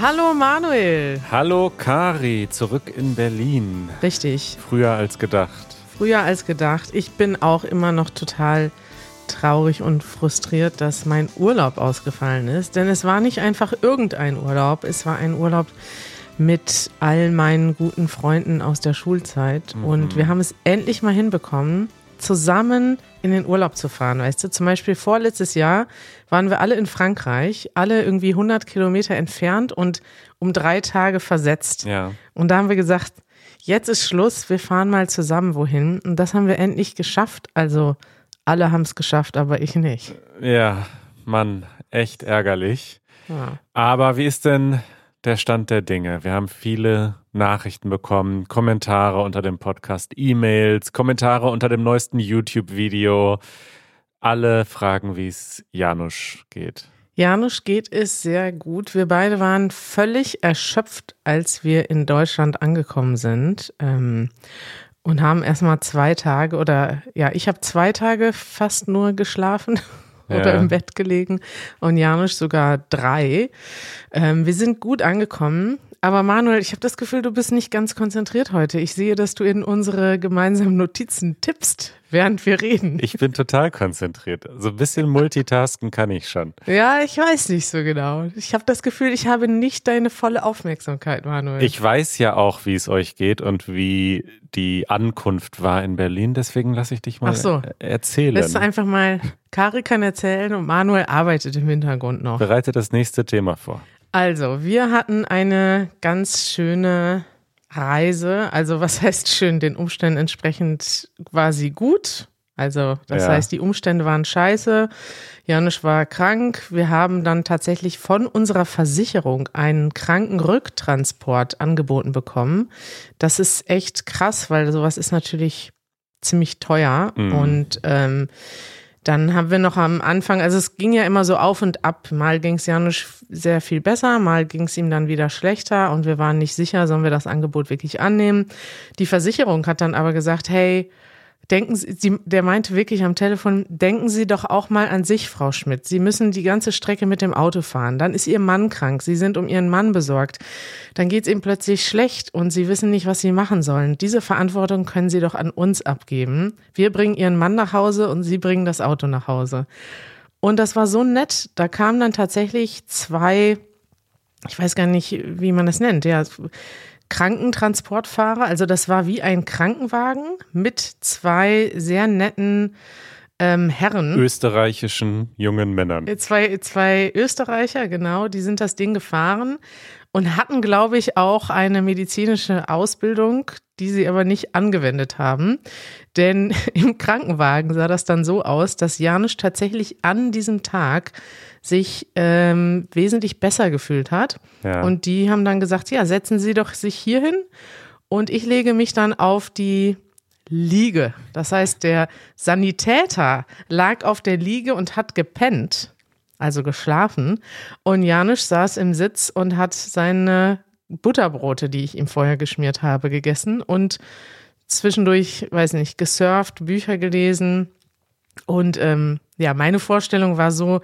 Hallo Manuel. Hallo Kari, zurück in Berlin. Richtig. Früher als gedacht. Früher als gedacht. Ich bin auch immer noch total traurig und frustriert, dass mein Urlaub ausgefallen ist. Denn es war nicht einfach irgendein Urlaub. Es war ein Urlaub mit all meinen guten Freunden aus der Schulzeit. Mhm. Und wir haben es endlich mal hinbekommen, zusammen in den Urlaub zu fahren. Weißt du, zum Beispiel vorletztes Jahr waren wir alle in Frankreich, alle irgendwie 100 Kilometer entfernt und um drei Tage versetzt. Ja. Und da haben wir gesagt, jetzt ist Schluss, wir fahren mal zusammen wohin. Und das haben wir endlich geschafft. Also alle haben es geschafft, aber ich nicht. Ja, Mann, echt ärgerlich. Ja. Aber wie ist denn der Stand der Dinge? Wir haben viele Nachrichten bekommen, Kommentare unter dem Podcast, E-Mails, Kommentare unter dem neuesten YouTube-Video. Alle fragen, wie es Janusz geht. Janusz geht es sehr gut. Wir beide waren völlig erschöpft, als wir in Deutschland angekommen sind. Ähm, und haben erstmal zwei Tage oder ja, ich habe zwei Tage fast nur geschlafen oder ja. im Bett gelegen und Janusz sogar drei. Ähm, wir sind gut angekommen. Aber Manuel, ich habe das Gefühl, du bist nicht ganz konzentriert heute. Ich sehe, dass du in unsere gemeinsamen Notizen tippst, während wir reden. Ich bin total konzentriert. So ein bisschen multitasken kann ich schon. Ja, ich weiß nicht so genau. Ich habe das Gefühl, ich habe nicht deine volle Aufmerksamkeit, Manuel. Ich weiß ja auch, wie es euch geht und wie die Ankunft war in Berlin. Deswegen lasse ich dich mal Ach so. erzählen. Du einfach mal, Kari kann erzählen und Manuel arbeitet im Hintergrund noch. Bereite das nächste Thema vor. Also, wir hatten eine ganz schöne Reise. Also, was heißt schön? Den Umständen entsprechend sie gut. Also, das ja. heißt, die Umstände waren scheiße. Janusz war krank. Wir haben dann tatsächlich von unserer Versicherung einen Krankenrücktransport angeboten bekommen. Das ist echt krass, weil sowas ist natürlich ziemlich teuer. Mhm. Und ähm, dann haben wir noch am Anfang, also es ging ja immer so auf und ab. Mal ging es Janusz sehr viel besser, mal ging es ihm dann wieder schlechter und wir waren nicht sicher, sollen wir das Angebot wirklich annehmen. Die Versicherung hat dann aber gesagt, hey, Denken Sie, der meinte wirklich am Telefon, denken Sie doch auch mal an sich, Frau Schmidt. Sie müssen die ganze Strecke mit dem Auto fahren. Dann ist Ihr Mann krank. Sie sind um Ihren Mann besorgt. Dann geht es ihm plötzlich schlecht und Sie wissen nicht, was Sie machen sollen. Diese Verantwortung können Sie doch an uns abgeben. Wir bringen Ihren Mann nach Hause und Sie bringen das Auto nach Hause. Und das war so nett. Da kamen dann tatsächlich zwei, ich weiß gar nicht, wie man das nennt, ja, Krankentransportfahrer. Also das war wie ein Krankenwagen mit zwei sehr netten ähm, Herren. Österreichischen jungen Männern. Zwei, zwei Österreicher, genau, die sind das Ding gefahren und hatten, glaube ich, auch eine medizinische Ausbildung, die sie aber nicht angewendet haben. Denn im Krankenwagen sah das dann so aus, dass Janusz tatsächlich an diesem Tag sich ähm, wesentlich besser gefühlt hat. Ja. Und die haben dann gesagt, ja, setzen Sie doch sich hier hin und ich lege mich dann auf die Liege. Das heißt, der Sanitäter lag auf der Liege und hat gepennt, also geschlafen. Und Janusz saß im Sitz und hat seine Butterbrote, die ich ihm vorher geschmiert habe, gegessen und zwischendurch, weiß nicht, gesurft, Bücher gelesen. Und ähm, ja, meine Vorstellung war so,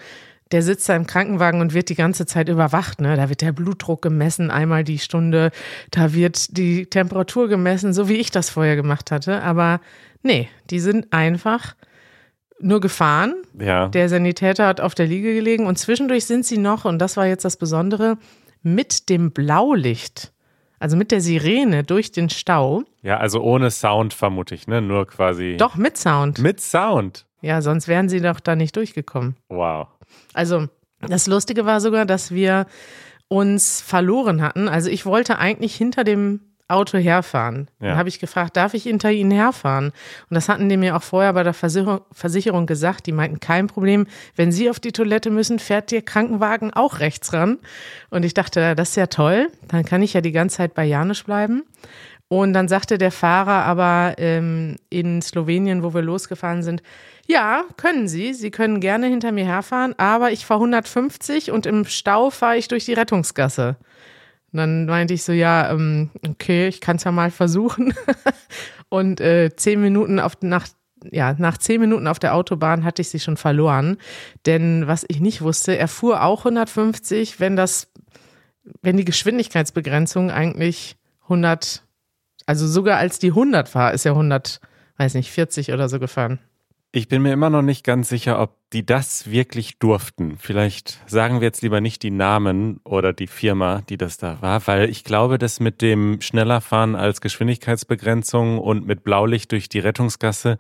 der sitzt da im Krankenwagen und wird die ganze Zeit überwacht. Ne? Da wird der Blutdruck gemessen, einmal die Stunde. Da wird die Temperatur gemessen, so wie ich das vorher gemacht hatte. Aber nee, die sind einfach nur gefahren. Ja. Der Sanitäter hat auf der Liege gelegen und zwischendurch sind sie noch, und das war jetzt das Besondere, mit dem Blaulicht, also mit der Sirene durch den Stau. Ja, also ohne Sound vermute ich, ne? Nur quasi. Doch, mit Sound. Mit Sound. Ja, sonst wären sie doch da nicht durchgekommen. Wow. Also das Lustige war sogar, dass wir uns verloren hatten. Also ich wollte eigentlich hinter dem Auto herfahren. Ja. Dann habe ich gefragt, darf ich hinter Ihnen herfahren? Und das hatten die mir auch vorher bei der Versicherung, Versicherung gesagt. Die meinten, kein Problem. Wenn Sie auf die Toilette müssen, fährt Ihr Krankenwagen auch rechts ran. Und ich dachte, das ist ja toll. Dann kann ich ja die ganze Zeit bei Janisch bleiben. Und dann sagte der Fahrer aber ähm, in Slowenien, wo wir losgefahren sind, ja, können Sie. Sie können gerne hinter mir herfahren, aber ich fahre 150 und im Stau fahre ich durch die Rettungsgasse. Und dann meinte ich so, ja, ähm, okay, ich kann es ja mal versuchen. und äh, zehn Minuten auf, nach, ja, nach zehn Minuten auf der Autobahn hatte ich sie schon verloren. Denn was ich nicht wusste, er fuhr auch 150, wenn das wenn die Geschwindigkeitsbegrenzung eigentlich 100, also sogar als die 100 war, ist er 100, weiß nicht, 40 oder so gefahren. Ich bin mir immer noch nicht ganz sicher, ob die das wirklich durften. Vielleicht sagen wir jetzt lieber nicht die Namen oder die Firma, die das da war, weil ich glaube, dass mit dem schneller fahren als Geschwindigkeitsbegrenzung und mit Blaulicht durch die Rettungsgasse,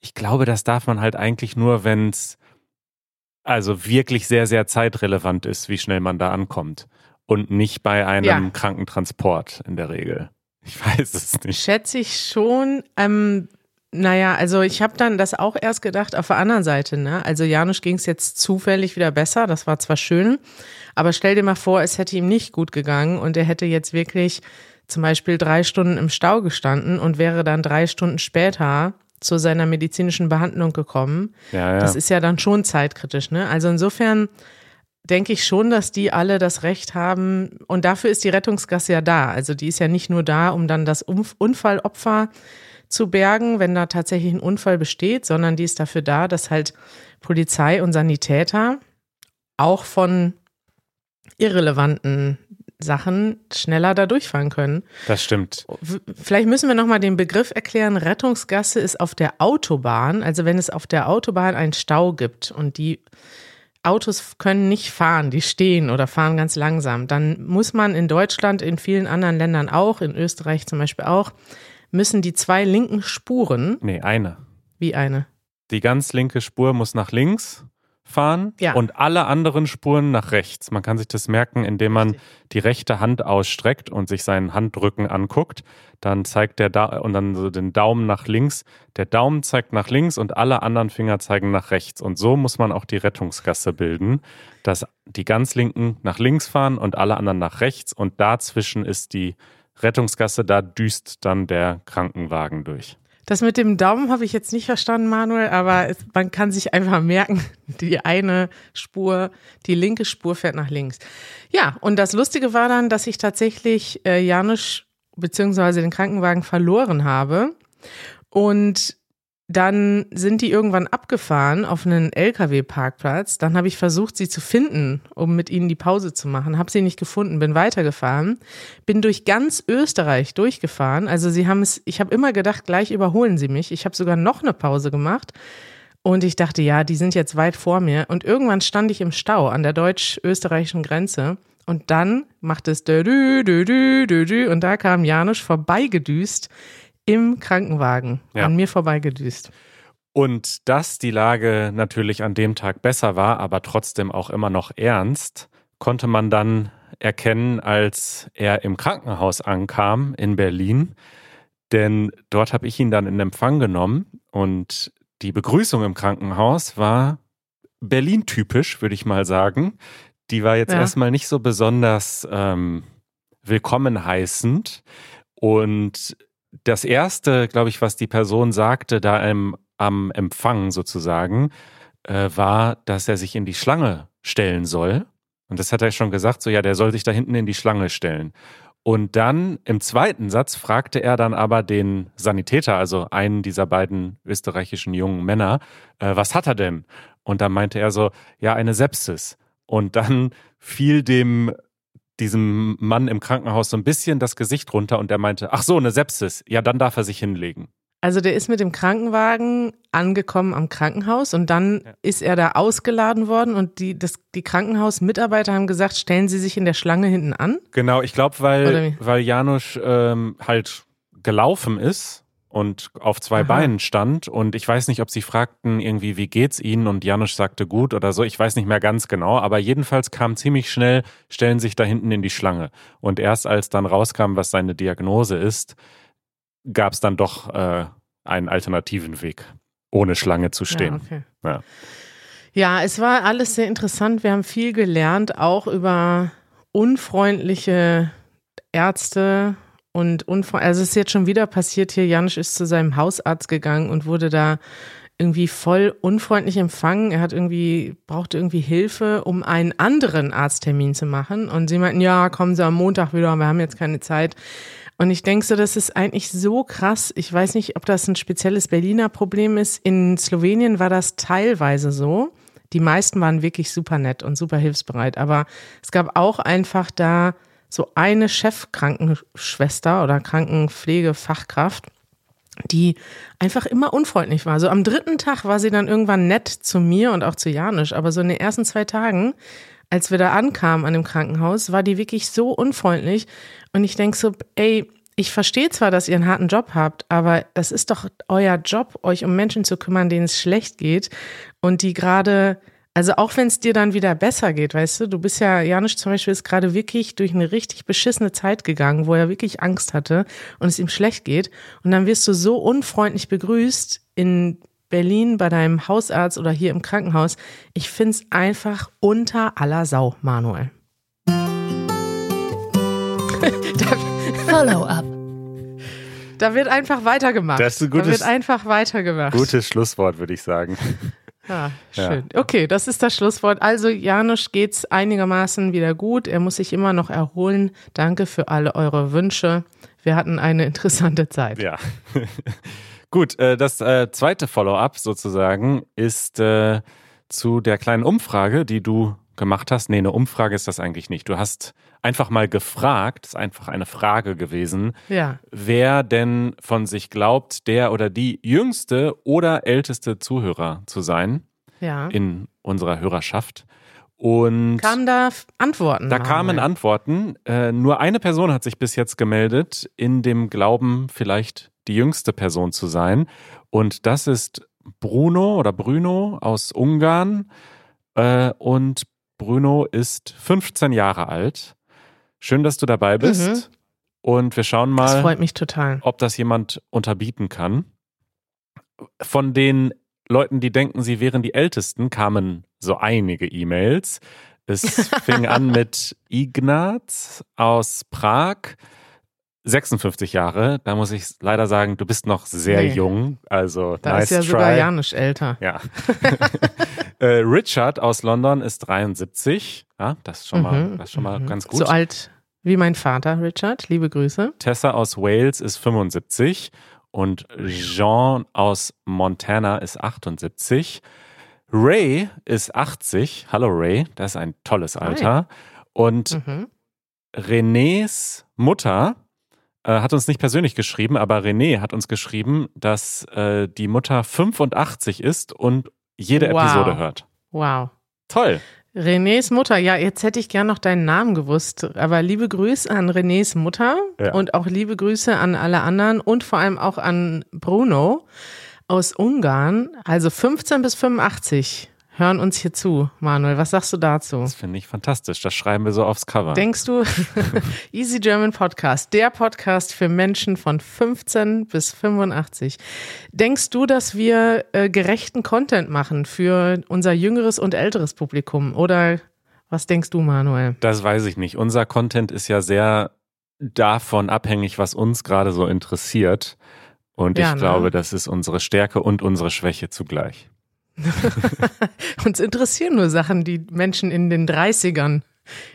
ich glaube, das darf man halt eigentlich nur, wenn es also wirklich sehr, sehr zeitrelevant ist, wie schnell man da ankommt. Und nicht bei einem ja. Krankentransport in der Regel. Ich weiß es nicht. Schätze ich schon. Ähm, naja, also ich habe dann das auch erst gedacht auf der anderen Seite. Ne? Also Janusz ging es jetzt zufällig wieder besser. Das war zwar schön, aber stell dir mal vor, es hätte ihm nicht gut gegangen und er hätte jetzt wirklich zum Beispiel drei Stunden im Stau gestanden und wäre dann drei Stunden später zu seiner medizinischen Behandlung gekommen. Ja, ja. Das ist ja dann schon zeitkritisch. Ne? Also insofern denke ich schon, dass die alle das Recht haben. Und dafür ist die Rettungsgasse ja da. Also die ist ja nicht nur da, um dann das Unfallopfer zu bergen, wenn da tatsächlich ein Unfall besteht, sondern die ist dafür da, dass halt Polizei und Sanitäter auch von irrelevanten Sachen schneller da durchfahren können. Das stimmt. Vielleicht müssen wir nochmal den Begriff erklären. Rettungsgasse ist auf der Autobahn, also wenn es auf der Autobahn einen Stau gibt und die Autos können nicht fahren, die stehen oder fahren ganz langsam, dann muss man in Deutschland, in vielen anderen Ländern auch, in Österreich zum Beispiel auch, müssen die zwei linken Spuren. Nee, eine. Wie eine? Die ganz linke Spur muss nach links fahren ja. und alle anderen Spuren nach rechts. Man kann sich das merken, indem man Richtig. die rechte Hand ausstreckt und sich seinen Handrücken anguckt. Dann zeigt der da und dann so den Daumen nach links. Der Daumen zeigt nach links und alle anderen Finger zeigen nach rechts. Und so muss man auch die Rettungsgasse bilden, dass die ganz linken nach links fahren und alle anderen nach rechts und dazwischen ist die Rettungsgasse, da düst dann der Krankenwagen durch. Das mit dem Daumen habe ich jetzt nicht verstanden, Manuel, aber es, man kann sich einfach merken, die eine Spur, die linke Spur fährt nach links. Ja, und das Lustige war dann, dass ich tatsächlich äh, Janusz beziehungsweise den Krankenwagen verloren habe. Und dann sind die irgendwann abgefahren auf einen LKW-Parkplatz. Dann habe ich versucht, sie zu finden, um mit ihnen die Pause zu machen. Habe sie nicht gefunden, bin weitergefahren, bin durch ganz Österreich durchgefahren. Also sie haben es, ich habe immer gedacht, gleich überholen sie mich. Ich habe sogar noch eine Pause gemacht. Und ich dachte, ja, die sind jetzt weit vor mir. Und irgendwann stand ich im Stau an der deutsch-österreichischen Grenze. Und dann macht es dü, dü, dü, dü, dü, und da kam Janusz vorbeigedüst im Krankenwagen ja. an mir vorbeigedüst. Und dass die Lage natürlich an dem Tag besser war, aber trotzdem auch immer noch ernst, konnte man dann erkennen, als er im Krankenhaus ankam in Berlin. Denn dort habe ich ihn dann in Empfang genommen und die Begrüßung im Krankenhaus war Berlin-typisch, würde ich mal sagen. Die war jetzt ja. erstmal nicht so besonders ähm, willkommen heißend. Und das erste, glaube ich, was die Person sagte, da im, am Empfang sozusagen, äh, war, dass er sich in die Schlange stellen soll. Und das hat er schon gesagt, so ja, der soll sich da hinten in die Schlange stellen. Und dann im zweiten Satz fragte er dann aber den Sanitäter, also einen dieser beiden österreichischen jungen Männer, äh, was hat er denn? Und dann meinte er so, ja, eine Sepsis. Und dann fiel dem diesem Mann im Krankenhaus so ein bisschen das Gesicht runter und der meinte, ach so, eine Sepsis, ja, dann darf er sich hinlegen. Also der ist mit dem Krankenwagen angekommen am Krankenhaus und dann ja. ist er da ausgeladen worden und die, das, die Krankenhausmitarbeiter haben gesagt, stellen Sie sich in der Schlange hinten an? Genau, ich glaube, weil, weil Janusz ähm, halt gelaufen ist und auf zwei Aha. Beinen stand. Und ich weiß nicht, ob sie fragten irgendwie, wie geht's Ihnen? Und Janusz sagte gut oder so. Ich weiß nicht mehr ganz genau. Aber jedenfalls kam ziemlich schnell, stellen sich da hinten in die Schlange. Und erst als dann rauskam, was seine Diagnose ist, gab es dann doch äh, einen alternativen Weg, ohne Schlange zu stehen. Ja, okay. ja. ja, es war alles sehr interessant. Wir haben viel gelernt, auch über unfreundliche Ärzte und also es ist jetzt schon wieder passiert hier, Janusz ist zu seinem Hausarzt gegangen und wurde da irgendwie voll unfreundlich empfangen. Er hat irgendwie, brauchte irgendwie Hilfe, um einen anderen Arzttermin zu machen. Und sie meinten, ja, kommen Sie am Montag wieder, wir haben jetzt keine Zeit. Und ich denke so, das ist eigentlich so krass. Ich weiß nicht, ob das ein spezielles Berliner Problem ist. In Slowenien war das teilweise so. Die meisten waren wirklich super nett und super hilfsbereit. Aber es gab auch einfach da so eine Chefkrankenschwester oder Krankenpflegefachkraft, die einfach immer unfreundlich war. So am dritten Tag war sie dann irgendwann nett zu mir und auch zu Janisch, aber so in den ersten zwei Tagen, als wir da ankamen an dem Krankenhaus, war die wirklich so unfreundlich und ich denk so, ey, ich verstehe zwar, dass ihr einen harten Job habt, aber das ist doch euer Job, euch um Menschen zu kümmern, denen es schlecht geht und die gerade also auch wenn es dir dann wieder besser geht, weißt du, du bist ja, Janusz zum Beispiel ist gerade wirklich durch eine richtig beschissene Zeit gegangen, wo er wirklich Angst hatte und es ihm schlecht geht. Und dann wirst du so unfreundlich begrüßt in Berlin bei deinem Hausarzt oder hier im Krankenhaus. Ich find's einfach unter aller Sau, Manuel. Follow-up. Da wird einfach weitergemacht. Das ist ein gutes, da wird einfach weitergemacht. Gutes Schlusswort, würde ich sagen. Ja, schön. Ja. Okay, das ist das Schlusswort. Also Janusz geht's einigermaßen wieder gut. Er muss sich immer noch erholen. Danke für alle eure Wünsche. Wir hatten eine interessante Zeit. Ja. gut, äh, das äh, zweite Follow-up sozusagen ist äh, zu der kleinen Umfrage, die du gemacht hast. Nee, eine Umfrage ist das eigentlich nicht. Du hast einfach mal gefragt, ist einfach eine Frage gewesen, ja. wer denn von sich glaubt, der oder die jüngste oder älteste Zuhörer zu sein ja. in unserer Hörerschaft. Und kamen da Antworten? Da kamen Antworten. Äh, nur eine Person hat sich bis jetzt gemeldet, in dem Glauben, vielleicht die jüngste Person zu sein. Und das ist Bruno oder Bruno aus Ungarn. Äh, und Bruno ist 15 Jahre alt. Schön, dass du dabei bist. Mhm. Und wir schauen mal, das freut mich total. ob das jemand unterbieten kann. Von den Leuten, die denken, sie wären die Ältesten, kamen so einige E-Mails. Es fing an mit Ignaz aus Prag, 56 Jahre. Da muss ich leider sagen, du bist noch sehr nee. jung. Also da nice ist ja try. sogar Janusz älter. Ja. äh, Richard aus London ist 73. Ja, das ist schon mal, mhm, das ist schon mal mhm. ganz gut. So alt wie mein Vater, Richard. Liebe Grüße. Tessa aus Wales ist 75 und Jean aus Montana ist 78. Ray ist 80. Hallo Ray, das ist ein tolles Alter. Hi. Und mhm. Renés Mutter hat uns nicht persönlich geschrieben, aber René hat uns geschrieben, dass äh, die Mutter 85 ist und jede wow. Episode hört. Wow. Toll. Renés Mutter, ja, jetzt hätte ich gern noch deinen Namen gewusst. Aber liebe Grüße an Renés Mutter ja. und auch liebe Grüße an alle anderen und vor allem auch an Bruno aus Ungarn, also 15 bis 85 hören uns hier zu. Manuel, was sagst du dazu? Das finde ich fantastisch. Das schreiben wir so aufs Cover. Denkst du, Easy German Podcast, der Podcast für Menschen von 15 bis 85. Denkst du, dass wir äh, gerechten Content machen für unser jüngeres und älteres Publikum? Oder was denkst du, Manuel? Das weiß ich nicht. Unser Content ist ja sehr davon abhängig, was uns gerade so interessiert. Und ja, ich ne? glaube, das ist unsere Stärke und unsere Schwäche zugleich. Uns interessieren nur Sachen, die Menschen in den 30ern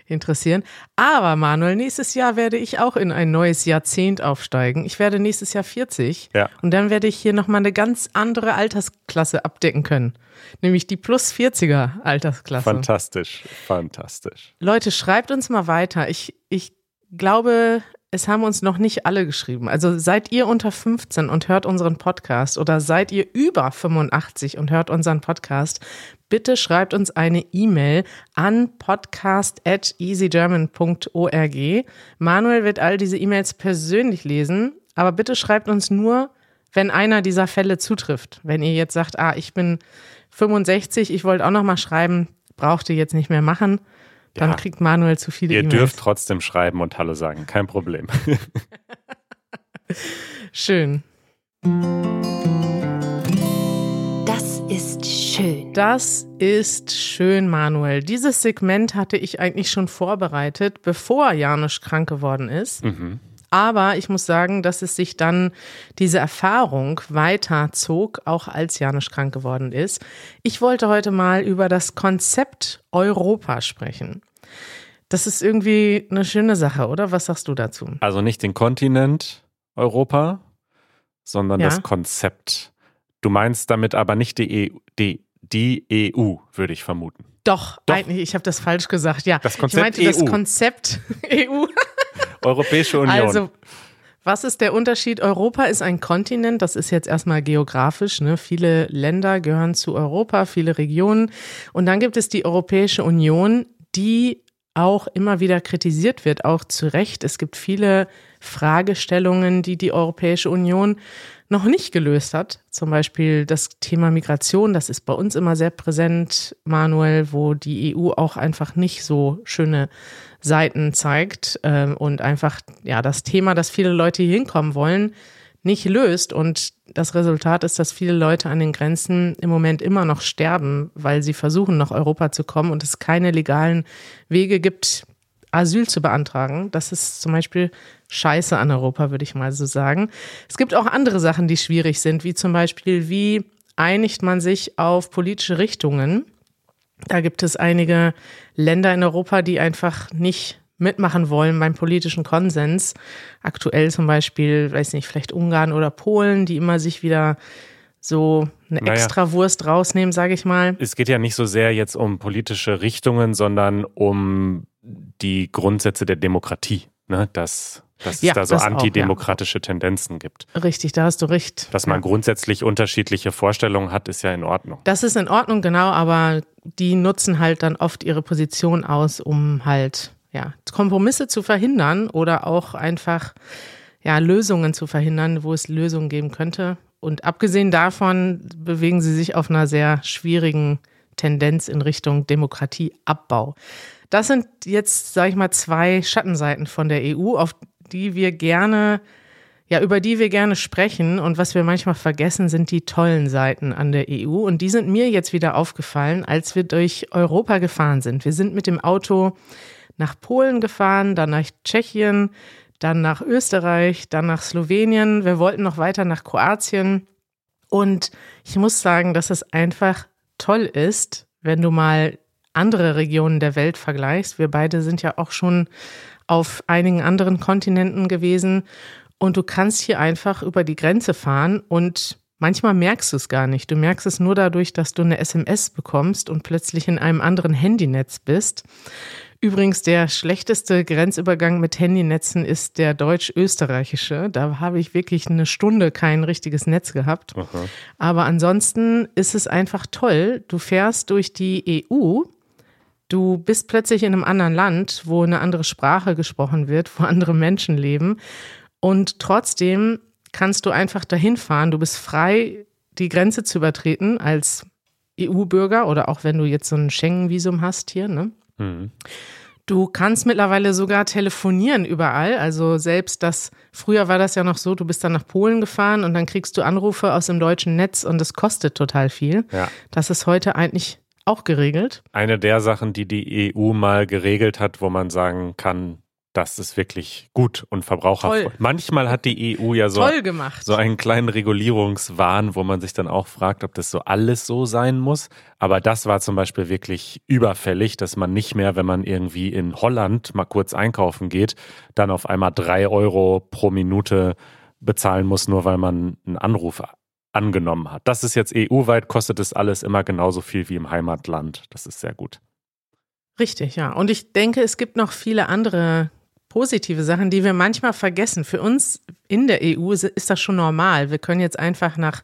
interessieren. Aber Manuel, nächstes Jahr werde ich auch in ein neues Jahrzehnt aufsteigen. Ich werde nächstes Jahr 40 ja. und dann werde ich hier nochmal eine ganz andere Altersklasse abdecken können. Nämlich die plus 40er Altersklasse. Fantastisch, fantastisch. Leute, schreibt uns mal weiter. Ich, ich glaube, es haben uns noch nicht alle geschrieben. Also seid ihr unter 15 und hört unseren Podcast oder seid ihr über 85 und hört unseren Podcast, bitte schreibt uns eine E-Mail an podcast at easygerman.org. Manuel wird all diese E-Mails persönlich lesen, aber bitte schreibt uns nur, wenn einer dieser Fälle zutrifft. Wenn ihr jetzt sagt, ah, ich bin 65, ich wollte auch noch mal schreiben, braucht ihr jetzt nicht mehr machen. Dann ja. kriegt Manuel zu viele Ihr e dürft trotzdem schreiben und Hallo sagen, kein Problem. Schön. Das ist schön. Das ist schön, Manuel. Dieses Segment hatte ich eigentlich schon vorbereitet, bevor Janusz krank geworden ist. Mhm. Aber ich muss sagen, dass es sich dann diese Erfahrung weiterzog, auch als Janusz krank geworden ist. Ich wollte heute mal über das Konzept Europa sprechen. Das ist irgendwie eine schöne Sache, oder? Was sagst du dazu? Also nicht den Kontinent Europa, sondern ja. das Konzept. Du meinst damit aber nicht die, EU, die, die EU, würde ich vermuten. Doch, Doch. eigentlich, ich habe das falsch gesagt. Ja, das Konzept ich meinte EU. das Konzept EU. Europäische Union. Also, was ist der Unterschied? Europa ist ein Kontinent, das ist jetzt erstmal geografisch. Ne? Viele Länder gehören zu Europa, viele Regionen. Und dann gibt es die Europäische Union, die auch immer wieder kritisiert wird, auch zu Recht. Es gibt viele Fragestellungen, die die Europäische Union noch nicht gelöst hat. Zum Beispiel das Thema Migration, das ist bei uns immer sehr präsent, Manuel, wo die EU auch einfach nicht so schöne Seiten zeigt ähm, und einfach ja das Thema, dass viele Leute hier hinkommen wollen, nicht löst. Und das Resultat ist, dass viele Leute an den Grenzen im Moment immer noch sterben, weil sie versuchen, nach Europa zu kommen und es keine legalen Wege gibt, Asyl zu beantragen. Das ist zum Beispiel Scheiße an Europa, würde ich mal so sagen. Es gibt auch andere Sachen, die schwierig sind, wie zum Beispiel, wie einigt man sich auf politische Richtungen? Da gibt es einige Länder in Europa, die einfach nicht mitmachen wollen beim politischen Konsens. Aktuell zum Beispiel, weiß nicht, vielleicht Ungarn oder Polen, die immer sich wieder so eine naja, extra Wurst rausnehmen, sage ich mal. Es geht ja nicht so sehr jetzt um politische Richtungen, sondern um die Grundsätze der Demokratie. Ne? Dass, dass ja, es da so antidemokratische ja. Tendenzen gibt. Richtig, da hast du recht. Dass man ja. grundsätzlich unterschiedliche Vorstellungen hat, ist ja in Ordnung. Das ist in Ordnung, genau, aber die nutzen halt dann oft ihre Position aus, um halt ja, Kompromisse zu verhindern oder auch einfach ja, Lösungen zu verhindern, wo es Lösungen geben könnte. Und abgesehen davon bewegen sie sich auf einer sehr schwierigen Tendenz in Richtung Demokratieabbau. Das sind jetzt, sage ich mal, zwei Schattenseiten von der EU, auf die wir gerne, ja, über die wir gerne sprechen. Und was wir manchmal vergessen, sind die tollen Seiten an der EU. Und die sind mir jetzt wieder aufgefallen, als wir durch Europa gefahren sind. Wir sind mit dem Auto nach Polen gefahren, dann nach Tschechien, dann nach Österreich, dann nach Slowenien. Wir wollten noch weiter nach Kroatien. Und ich muss sagen, dass es einfach toll ist, wenn du mal andere Regionen der Welt vergleichst. Wir beide sind ja auch schon auf einigen anderen Kontinenten gewesen. Und du kannst hier einfach über die Grenze fahren und manchmal merkst du es gar nicht. Du merkst es nur dadurch, dass du eine SMS bekommst und plötzlich in einem anderen Handynetz bist. Übrigens, der schlechteste Grenzübergang mit Handynetzen ist der deutsch-österreichische. Da habe ich wirklich eine Stunde kein richtiges Netz gehabt. Aha. Aber ansonsten ist es einfach toll. Du fährst durch die EU. Du bist plötzlich in einem anderen Land, wo eine andere Sprache gesprochen wird, wo andere Menschen leben. Und trotzdem kannst du einfach dahin fahren. Du bist frei, die Grenze zu übertreten als EU-Bürger oder auch wenn du jetzt so ein Schengen-Visum hast hier. Ne? Mhm. Du kannst mittlerweile sogar telefonieren überall. Also selbst das, früher war das ja noch so, du bist dann nach Polen gefahren und dann kriegst du Anrufe aus dem deutschen Netz und es kostet total viel. Ja. Das ist heute eigentlich auch geregelt. Eine der Sachen, die die EU mal geregelt hat, wo man sagen kann, das ist wirklich gut und verbraucherfreundlich. Manchmal hat die EU ja so, so einen kleinen Regulierungswahn, wo man sich dann auch fragt, ob das so alles so sein muss. Aber das war zum Beispiel wirklich überfällig, dass man nicht mehr, wenn man irgendwie in Holland mal kurz einkaufen geht, dann auf einmal drei Euro pro Minute bezahlen muss, nur weil man einen Anruf angenommen hat. Das ist jetzt EU-weit, kostet es alles immer genauso viel wie im Heimatland. Das ist sehr gut. Richtig, ja. Und ich denke, es gibt noch viele andere positive Sachen, die wir manchmal vergessen. Für uns in der EU ist das schon normal. Wir können jetzt einfach nach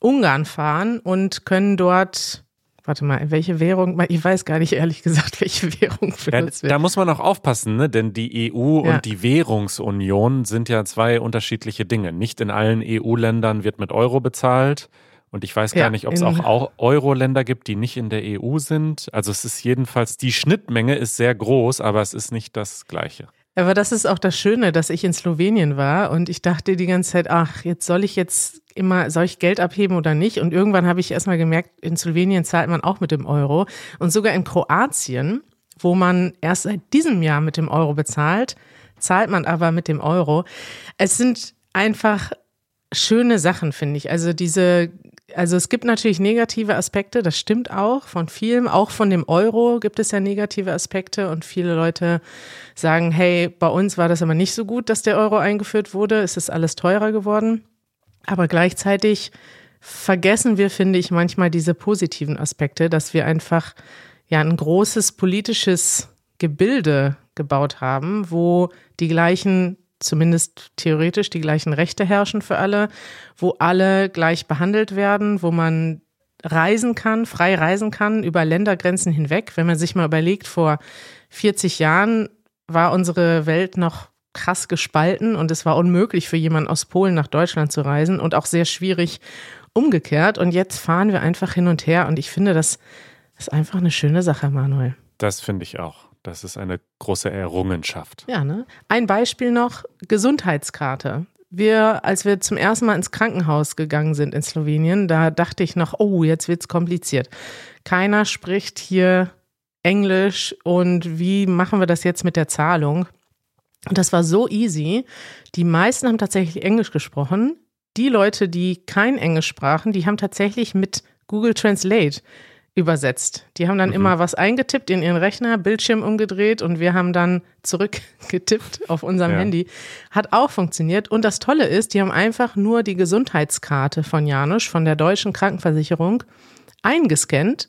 Ungarn fahren und können dort, warte mal, welche Währung, ich weiß gar nicht ehrlich gesagt, welche Währung benutzt ja. Da muss man auch aufpassen, ne? denn die EU ja. und die Währungsunion sind ja zwei unterschiedliche Dinge. Nicht in allen EU-Ländern wird mit Euro bezahlt. Und ich weiß gar ja, nicht, ob es auch Euro-Länder gibt, die nicht in der EU sind. Also es ist jedenfalls, die Schnittmenge ist sehr groß, aber es ist nicht das Gleiche. Aber das ist auch das Schöne, dass ich in Slowenien war und ich dachte die ganze Zeit, ach, jetzt soll ich jetzt immer, soll ich Geld abheben oder nicht? Und irgendwann habe ich erstmal gemerkt, in Slowenien zahlt man auch mit dem Euro. Und sogar in Kroatien, wo man erst seit diesem Jahr mit dem Euro bezahlt, zahlt man aber mit dem Euro. Es sind einfach schöne Sachen, finde ich. Also diese also es gibt natürlich negative Aspekte, das stimmt auch von vielem, auch von dem Euro gibt es ja negative Aspekte und viele Leute sagen, hey, bei uns war das aber nicht so gut, dass der Euro eingeführt wurde, es ist alles teurer geworden, aber gleichzeitig vergessen wir, finde ich, manchmal diese positiven Aspekte, dass wir einfach ja ein großes politisches Gebilde gebaut haben, wo die gleichen, zumindest theoretisch die gleichen Rechte herrschen für alle, wo alle gleich behandelt werden, wo man reisen kann, frei reisen kann über Ländergrenzen hinweg. Wenn man sich mal überlegt, vor 40 Jahren war unsere Welt noch krass gespalten und es war unmöglich für jemanden aus Polen nach Deutschland zu reisen und auch sehr schwierig umgekehrt. Und jetzt fahren wir einfach hin und her und ich finde, das ist einfach eine schöne Sache, Manuel. Das finde ich auch. Das ist eine große Errungenschaft. Ja, ne? Ein Beispiel noch: Gesundheitskarte. Wir, als wir zum ersten Mal ins Krankenhaus gegangen sind in Slowenien, da dachte ich noch, oh, jetzt wird es kompliziert. Keiner spricht hier Englisch und wie machen wir das jetzt mit der Zahlung? Und das war so easy. Die meisten haben tatsächlich Englisch gesprochen. Die Leute, die kein Englisch sprachen, die haben tatsächlich mit Google Translate übersetzt. Die haben dann mhm. immer was eingetippt in ihren Rechner, Bildschirm umgedreht und wir haben dann zurückgetippt auf unserem ja. Handy. Hat auch funktioniert. Und das Tolle ist, die haben einfach nur die Gesundheitskarte von Janusz, von der deutschen Krankenversicherung, eingescannt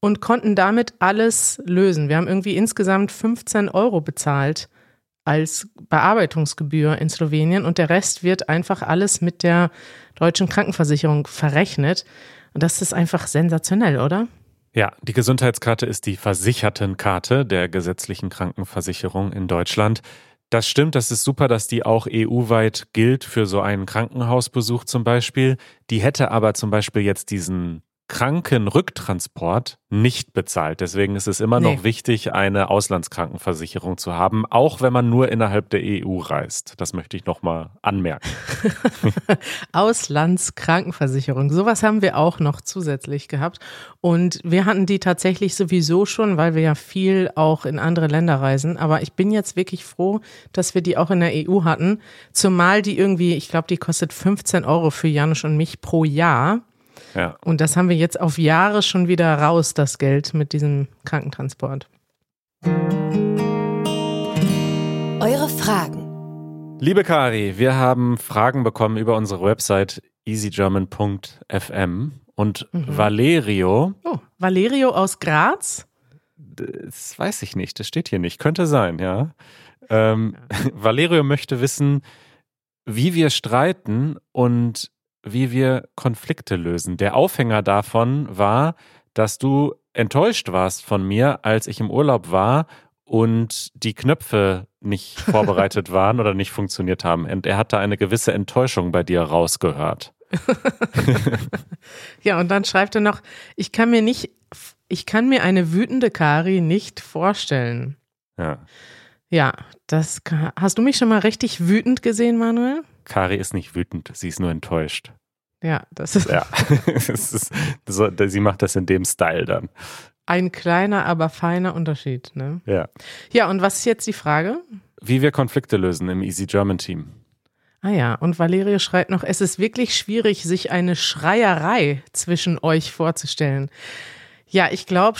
und konnten damit alles lösen. Wir haben irgendwie insgesamt 15 Euro bezahlt als Bearbeitungsgebühr in Slowenien und der Rest wird einfach alles mit der deutschen Krankenversicherung verrechnet. Und das ist einfach sensationell, oder? Ja, die Gesundheitskarte ist die Versichertenkarte der gesetzlichen Krankenversicherung in Deutschland. Das stimmt, das ist super, dass die auch EU-weit gilt für so einen Krankenhausbesuch zum Beispiel. Die hätte aber zum Beispiel jetzt diesen Krankenrücktransport nicht bezahlt. Deswegen ist es immer nee. noch wichtig, eine Auslandskrankenversicherung zu haben, auch wenn man nur innerhalb der EU reist. Das möchte ich nochmal anmerken. Auslandskrankenversicherung, sowas haben wir auch noch zusätzlich gehabt. Und wir hatten die tatsächlich sowieso schon, weil wir ja viel auch in andere Länder reisen. Aber ich bin jetzt wirklich froh, dass wir die auch in der EU hatten. Zumal die irgendwie, ich glaube, die kostet 15 Euro für Janusz und mich pro Jahr. Ja. Und das haben wir jetzt auf Jahre schon wieder raus, das Geld mit diesem Krankentransport. Eure Fragen. Liebe Kari, wir haben Fragen bekommen über unsere Website easygerman.fm und mhm. Valerio. Oh, Valerio aus Graz? Das weiß ich nicht, das steht hier nicht. Könnte sein, ja. Ähm, ja. Valerio möchte wissen, wie wir streiten und wie wir Konflikte lösen. Der Aufhänger davon war, dass du enttäuscht warst von mir, als ich im Urlaub war und die Knöpfe nicht vorbereitet waren oder nicht funktioniert haben. Und er hatte eine gewisse Enttäuschung bei dir rausgehört. ja, und dann schreibt er noch, ich kann mir nicht, ich kann mir eine wütende Kari nicht vorstellen. Ja. Ja, das hast du mich schon mal richtig wütend gesehen, Manuel? Kari ist nicht wütend, sie ist nur enttäuscht. Ja, das ist. Ja, ist, so, sie macht das in dem Style dann. Ein kleiner, aber feiner Unterschied, ne? Ja. Ja, und was ist jetzt die Frage? Wie wir Konflikte lösen im Easy German Team. Ah ja, und Valerie schreibt noch, es ist wirklich schwierig, sich eine Schreierei zwischen euch vorzustellen. Ja, ich glaube,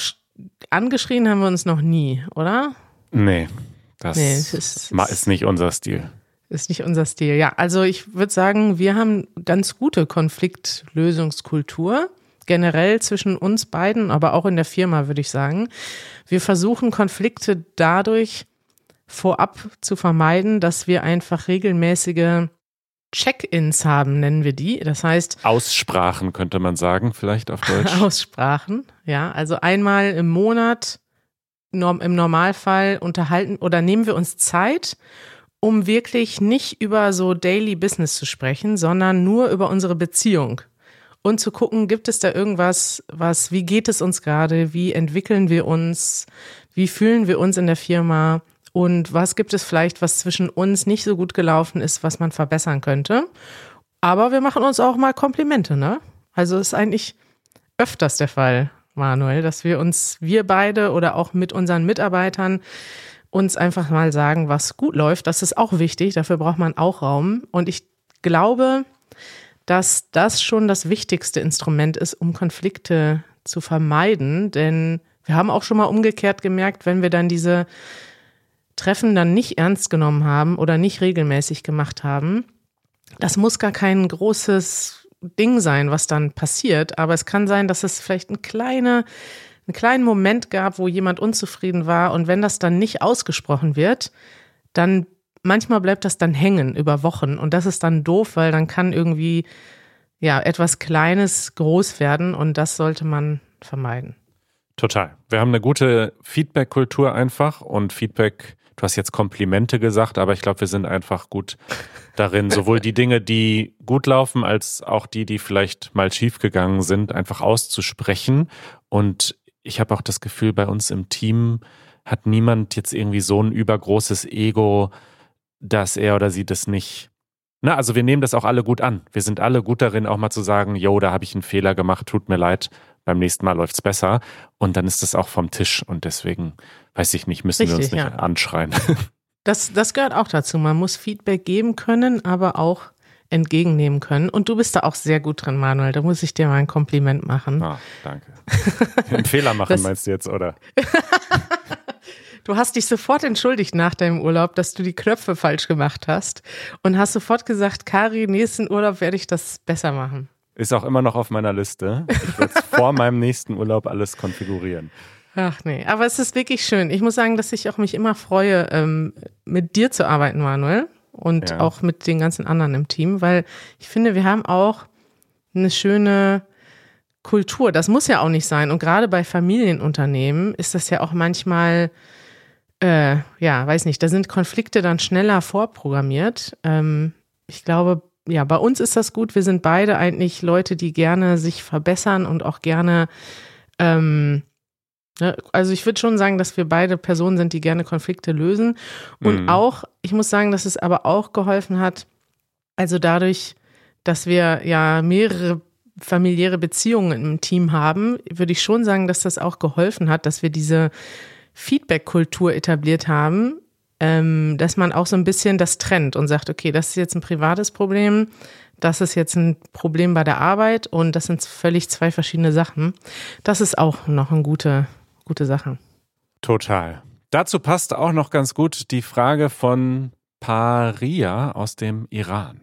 angeschrien haben wir uns noch nie, oder? Nee, das nee, ist, ist nicht unser Stil. Ist nicht unser Stil. Ja, also ich würde sagen, wir haben ganz gute Konfliktlösungskultur. Generell zwischen uns beiden, aber auch in der Firma, würde ich sagen. Wir versuchen Konflikte dadurch vorab zu vermeiden, dass wir einfach regelmäßige Check-ins haben, nennen wir die. Das heißt. Aussprachen könnte man sagen, vielleicht auf Deutsch. Aussprachen, ja. Also einmal im Monat, im Normalfall unterhalten oder nehmen wir uns Zeit um wirklich nicht über so Daily Business zu sprechen, sondern nur über unsere Beziehung und zu gucken, gibt es da irgendwas, was, wie geht es uns gerade, wie entwickeln wir uns, wie fühlen wir uns in der Firma und was gibt es vielleicht, was zwischen uns nicht so gut gelaufen ist, was man verbessern könnte. Aber wir machen uns auch mal Komplimente, ne? Also ist eigentlich öfters der Fall, Manuel, dass wir uns, wir beide oder auch mit unseren Mitarbeitern uns einfach mal sagen, was gut läuft. Das ist auch wichtig, dafür braucht man auch Raum. Und ich glaube, dass das schon das wichtigste Instrument ist, um Konflikte zu vermeiden. Denn wir haben auch schon mal umgekehrt gemerkt, wenn wir dann diese Treffen dann nicht ernst genommen haben oder nicht regelmäßig gemacht haben, das muss gar kein großes Ding sein, was dann passiert, aber es kann sein, dass es vielleicht eine kleine einen kleinen Moment gab, wo jemand unzufrieden war und wenn das dann nicht ausgesprochen wird, dann manchmal bleibt das dann hängen über Wochen und das ist dann doof, weil dann kann irgendwie ja etwas Kleines groß werden und das sollte man vermeiden. Total. Wir haben eine gute Feedback-Kultur einfach und Feedback, du hast jetzt Komplimente gesagt, aber ich glaube, wir sind einfach gut darin, sowohl die Dinge, die gut laufen, als auch die, die vielleicht mal schiefgegangen sind, einfach auszusprechen. Und ich habe auch das Gefühl, bei uns im Team hat niemand jetzt irgendwie so ein übergroßes Ego, dass er oder sie das nicht. Na, also wir nehmen das auch alle gut an. Wir sind alle gut darin, auch mal zu sagen, yo, da habe ich einen Fehler gemacht, tut mir leid, beim nächsten Mal läuft es besser. Und dann ist das auch vom Tisch. Und deswegen, weiß ich nicht, müssen Richtig, wir uns nicht ja. anschreien. Das, das gehört auch dazu. Man muss Feedback geben können, aber auch entgegennehmen können. Und du bist da auch sehr gut drin, Manuel. Da muss ich dir mal ein Kompliment machen. Ah, danke. Einen Fehler machen das, meinst du jetzt, oder? Du hast dich sofort entschuldigt nach deinem Urlaub, dass du die Knöpfe falsch gemacht hast und hast sofort gesagt, Kari, nächsten Urlaub werde ich das besser machen. Ist auch immer noch auf meiner Liste. Ich werde vor meinem nächsten Urlaub alles konfigurieren. Ach nee, aber es ist wirklich schön. Ich muss sagen, dass ich auch mich immer freue, ähm, mit dir zu arbeiten, Manuel, und ja. auch mit den ganzen anderen im Team, weil ich finde, wir haben auch eine schöne Kultur. Das muss ja auch nicht sein. Und gerade bei Familienunternehmen ist das ja auch manchmal äh, ja, weiß nicht, da sind Konflikte dann schneller vorprogrammiert. Ähm, ich glaube, ja, bei uns ist das gut. Wir sind beide eigentlich Leute, die gerne sich verbessern und auch gerne, ähm, also ich würde schon sagen, dass wir beide Personen sind, die gerne Konflikte lösen. Und mhm. auch, ich muss sagen, dass es aber auch geholfen hat, also dadurch, dass wir ja mehrere familiäre Beziehungen im Team haben, würde ich schon sagen, dass das auch geholfen hat, dass wir diese Feedback-Kultur etabliert haben, ähm, dass man auch so ein bisschen das trennt und sagt, okay, das ist jetzt ein privates Problem, das ist jetzt ein Problem bei der Arbeit und das sind völlig zwei verschiedene Sachen. Das ist auch noch eine gute, gute Sache. Total. Dazu passt auch noch ganz gut die Frage von Paria aus dem Iran.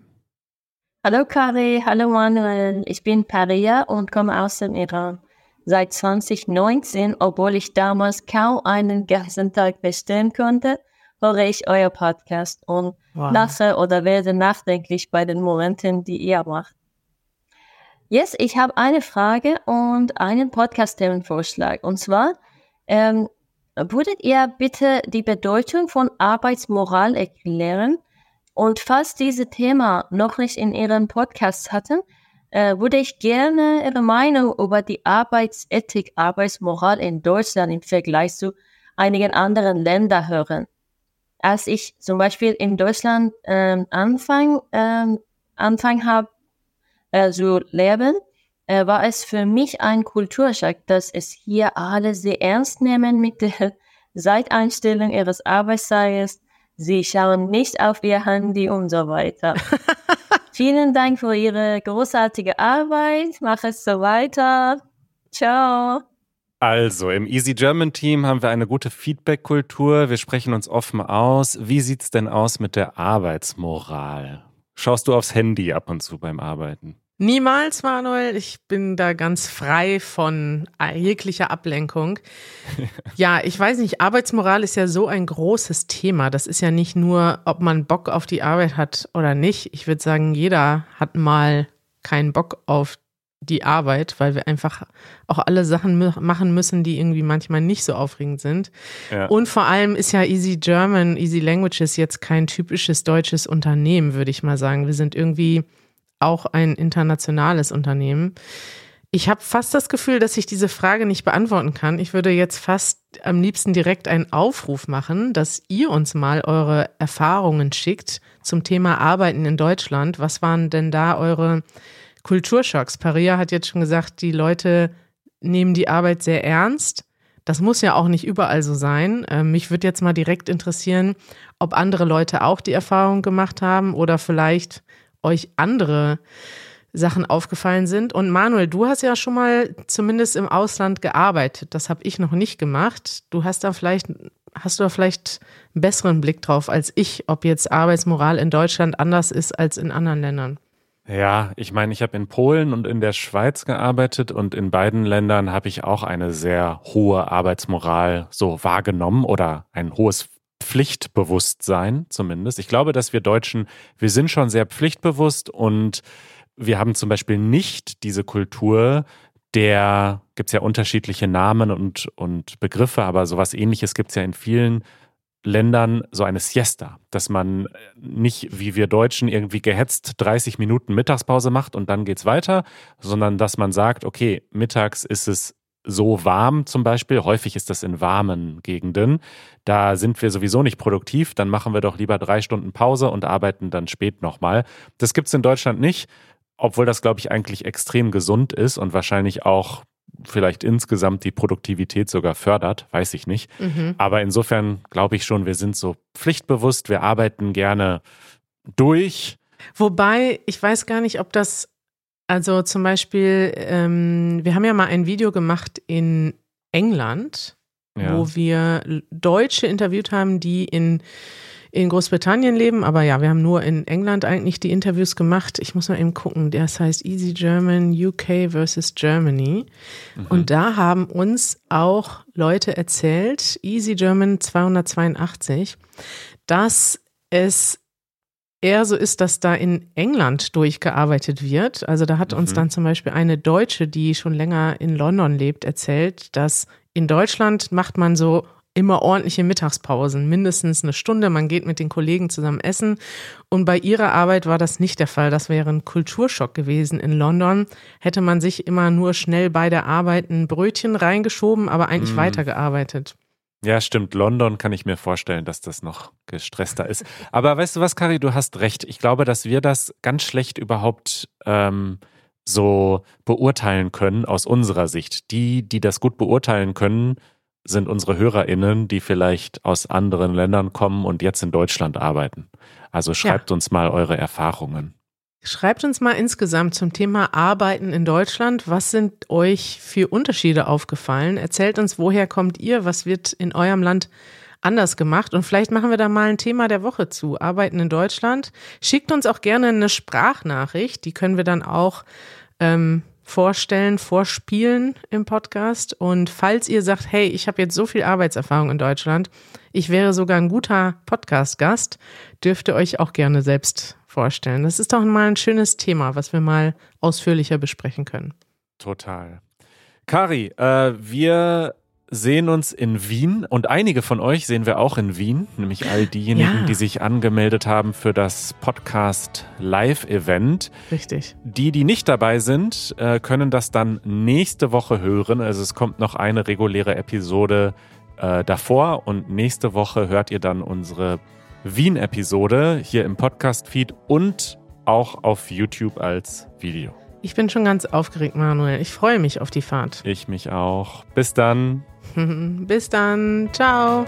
Hallo Kari, hallo Manuel, ich bin Paria und komme aus dem Iran seit 2019, obwohl ich damals kaum einen ganzen Tag bestehen konnte, höre ich euer Podcast und wow. lache oder werde nachdenklich bei den Momenten, die ihr macht. Jetzt, ich habe eine Frage und einen Podcast-Themenvorschlag. Und zwar, ähm, würdet ihr bitte die Bedeutung von Arbeitsmoral erklären? Und falls diese Thema noch nicht in Ihrem Podcast hatten, äh, würde ich gerne Ihre Meinung über die Arbeitsethik, Arbeitsmoral in Deutschland im Vergleich zu einigen anderen Ländern hören. Als ich zum Beispiel in Deutschland ähm, Anfang, ähm, Anfang habe äh, zu leben, äh, war es für mich ein Kulturschock, dass es hier alle sehr ernst nehmen mit der Zeiteinstellung ihres Arbeitstages. Sie schauen nicht auf ihr Handy und so weiter. Vielen Dank für Ihre großartige Arbeit. Mach es so weiter. Ciao. Also, im Easy German Team haben wir eine gute Feedback-Kultur. Wir sprechen uns offen aus. Wie sieht's denn aus mit der Arbeitsmoral? Schaust du aufs Handy ab und zu beim Arbeiten? Niemals, Manuel. Ich bin da ganz frei von jeglicher Ablenkung. ja, ich weiß nicht, Arbeitsmoral ist ja so ein großes Thema. Das ist ja nicht nur, ob man Bock auf die Arbeit hat oder nicht. Ich würde sagen, jeder hat mal keinen Bock auf die Arbeit, weil wir einfach auch alle Sachen machen müssen, die irgendwie manchmal nicht so aufregend sind. Ja. Und vor allem ist ja Easy German, Easy Languages jetzt kein typisches deutsches Unternehmen, würde ich mal sagen. Wir sind irgendwie auch ein internationales Unternehmen. Ich habe fast das Gefühl, dass ich diese Frage nicht beantworten kann. Ich würde jetzt fast am liebsten direkt einen Aufruf machen, dass ihr uns mal eure Erfahrungen schickt zum Thema Arbeiten in Deutschland. Was waren denn da eure Kulturschocks? Paria hat jetzt schon gesagt, die Leute nehmen die Arbeit sehr ernst. Das muss ja auch nicht überall so sein. Ähm, mich würde jetzt mal direkt interessieren, ob andere Leute auch die Erfahrung gemacht haben oder vielleicht euch andere Sachen aufgefallen sind. Und Manuel, du hast ja schon mal zumindest im Ausland gearbeitet. Das habe ich noch nicht gemacht. Du hast da vielleicht, hast du da vielleicht einen besseren Blick drauf als ich, ob jetzt Arbeitsmoral in Deutschland anders ist als in anderen Ländern. Ja, ich meine, ich habe in Polen und in der Schweiz gearbeitet und in beiden Ländern habe ich auch eine sehr hohe Arbeitsmoral so wahrgenommen oder ein hohes Pflichtbewusstsein zumindest. Ich glaube, dass wir Deutschen, wir sind schon sehr pflichtbewusst und wir haben zum Beispiel nicht diese Kultur, der gibt es ja unterschiedliche Namen und, und Begriffe, aber sowas ähnliches gibt es ja in vielen Ländern so eine Siesta, dass man nicht wie wir Deutschen irgendwie gehetzt 30 Minuten Mittagspause macht und dann geht's weiter, sondern dass man sagt, okay, mittags ist es so warm zum Beispiel, häufig ist das in warmen Gegenden, da sind wir sowieso nicht produktiv, dann machen wir doch lieber drei Stunden Pause und arbeiten dann spät nochmal. Das gibt's in Deutschland nicht, obwohl das, glaube ich, eigentlich extrem gesund ist und wahrscheinlich auch vielleicht insgesamt die Produktivität sogar fördert, weiß ich nicht. Mhm. Aber insofern glaube ich schon, wir sind so pflichtbewusst, wir arbeiten gerne durch. Wobei, ich weiß gar nicht, ob das, also zum Beispiel, ähm, wir haben ja mal ein Video gemacht in England, ja. wo wir Deutsche interviewt haben, die in in Großbritannien leben, aber ja, wir haben nur in England eigentlich die Interviews gemacht. Ich muss mal eben gucken. Das heißt Easy German UK versus Germany. Mhm. Und da haben uns auch Leute erzählt, Easy German 282, dass es eher so ist, dass da in England durchgearbeitet wird. Also da hat mhm. uns dann zum Beispiel eine Deutsche, die schon länger in London lebt, erzählt, dass in Deutschland macht man so immer ordentliche Mittagspausen, mindestens eine Stunde. Man geht mit den Kollegen zusammen essen. Und bei ihrer Arbeit war das nicht der Fall. Das wäre ein Kulturschock gewesen. In London hätte man sich immer nur schnell bei der Arbeit ein Brötchen reingeschoben, aber eigentlich mm. weitergearbeitet. Ja, stimmt. London kann ich mir vorstellen, dass das noch gestresster ist. Aber weißt du was, Kari, du hast recht. Ich glaube, dass wir das ganz schlecht überhaupt ähm, so beurteilen können aus unserer Sicht. Die, die das gut beurteilen können, sind unsere HörerInnen, die vielleicht aus anderen Ländern kommen und jetzt in Deutschland arbeiten. Also schreibt ja. uns mal eure Erfahrungen. Schreibt uns mal insgesamt zum Thema Arbeiten in Deutschland. Was sind euch für Unterschiede aufgefallen? Erzählt uns, woher kommt ihr? Was wird in eurem Land anders gemacht? Und vielleicht machen wir da mal ein Thema der Woche zu. Arbeiten in Deutschland. Schickt uns auch gerne eine Sprachnachricht. Die können wir dann auch ähm, vorstellen, vorspielen im Podcast. Und falls ihr sagt, hey, ich habe jetzt so viel Arbeitserfahrung in Deutschland, ich wäre sogar ein guter Podcast-Gast, dürft ihr euch auch gerne selbst vorstellen. Das ist doch mal ein schönes Thema, was wir mal ausführlicher besprechen können. Total. Kari, äh, wir sehen uns in Wien und einige von euch sehen wir auch in Wien, nämlich all diejenigen, ja. die sich angemeldet haben für das Podcast Live-Event. Richtig. Die, die nicht dabei sind, äh, können das dann nächste Woche hören. Also es kommt noch eine reguläre Episode äh, davor und nächste Woche hört ihr dann unsere Wien-Episode hier im Podcast-Feed und auch auf YouTube als Video. Ich bin schon ganz aufgeregt, Manuel. Ich freue mich auf die Fahrt. Ich mich auch. Bis dann. Bis dann. Ciao.